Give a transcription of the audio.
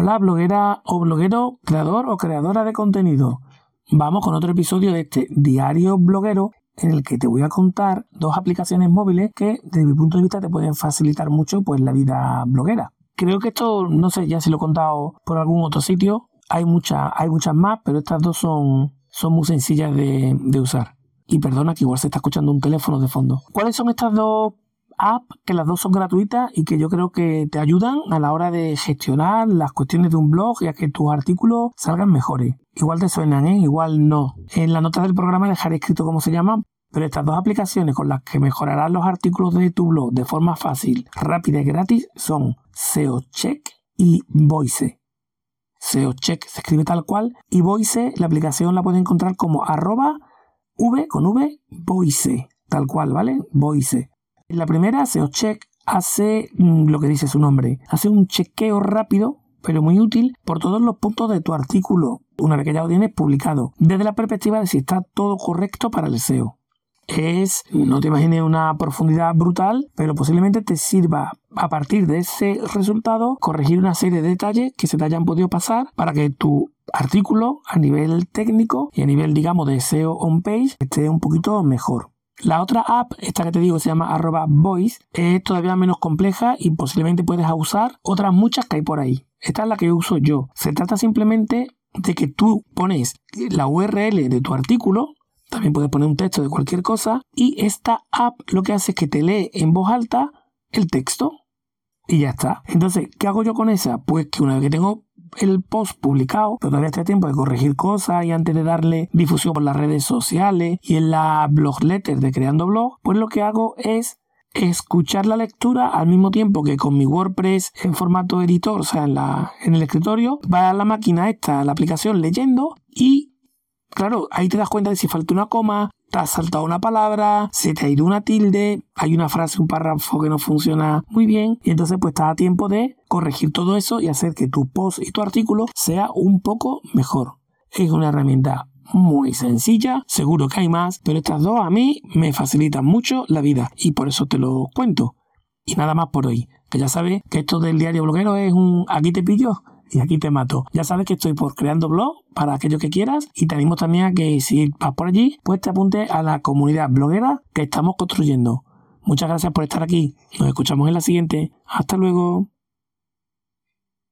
Hola bloguera o bloguero, creador o creadora de contenido. Vamos con otro episodio de este diario bloguero en el que te voy a contar dos aplicaciones móviles que desde mi punto de vista te pueden facilitar mucho pues la vida bloguera. Creo que esto, no sé ya si lo he contado por algún otro sitio, hay, muchas hay muchas más, pero estas dos son, son muy sencillas de, de usar. Y perdona que igual se está escuchando un teléfono de fondo. ¿Cuáles son estas dos apps que las dos son gratuitas y que yo creo que te ayudan a la hora de gestionar las cuestiones de un blog y a que tus artículos salgan mejores. Igual te suenan, ¿eh? igual no. En la nota del programa dejaré escrito cómo se llaman, pero estas dos aplicaciones con las que mejorarás los artículos de tu blog de forma fácil, rápida y gratis son SEO Check y Voice. SEO Check se escribe tal cual y Voice, la aplicación la puedes encontrar como arroba V con V, Voice, tal cual, ¿vale? Voice. La primera, SEO Check, hace mm, lo que dice su nombre, hace un chequeo rápido, pero muy útil, por todos los puntos de tu artículo, una vez que ya lo tienes publicado, desde la perspectiva de si está todo correcto para el SEO. Es, no te imagines una profundidad brutal, pero posiblemente te sirva a partir de ese resultado corregir una serie de detalles que se te hayan podido pasar para que tu artículo a nivel técnico y a nivel, digamos, de SEO on page esté un poquito mejor. La otra app, esta que te digo, se llama arroba voice, es todavía menos compleja y posiblemente puedes usar otras muchas que hay por ahí. Esta es la que uso yo. Se trata simplemente de que tú pones la URL de tu artículo, también puedes poner un texto de cualquier cosa, y esta app lo que hace es que te lee en voz alta el texto y ya está. Entonces, ¿qué hago yo con esa? Pues que una vez que tengo el post publicado, pero todavía está tiempo de corregir cosas y antes de darle difusión por las redes sociales y en la blog letter de Creando Blog, pues lo que hago es escuchar la lectura al mismo tiempo que con mi WordPress en formato editor, o sea, en, la, en el escritorio, va a la máquina esta, la aplicación leyendo y Claro, ahí te das cuenta de si falta una coma, te has saltado una palabra, se te ha ido una tilde, hay una frase, un párrafo que no funciona muy bien, y entonces pues estás a tiempo de corregir todo eso y hacer que tu post y tu artículo sea un poco mejor. Es una herramienta muy sencilla, seguro que hay más, pero estas dos a mí me facilitan mucho la vida y por eso te lo cuento. Y nada más por hoy, que ya sabes que esto del diario bloguero es un aquí te pillo y aquí te mato. Ya sabes que estoy por creando blog para aquello que quieras y te animo también a que si vas por allí, pues te apunte a la comunidad bloguera que estamos construyendo. Muchas gracias por estar aquí. Nos escuchamos en la siguiente. Hasta luego.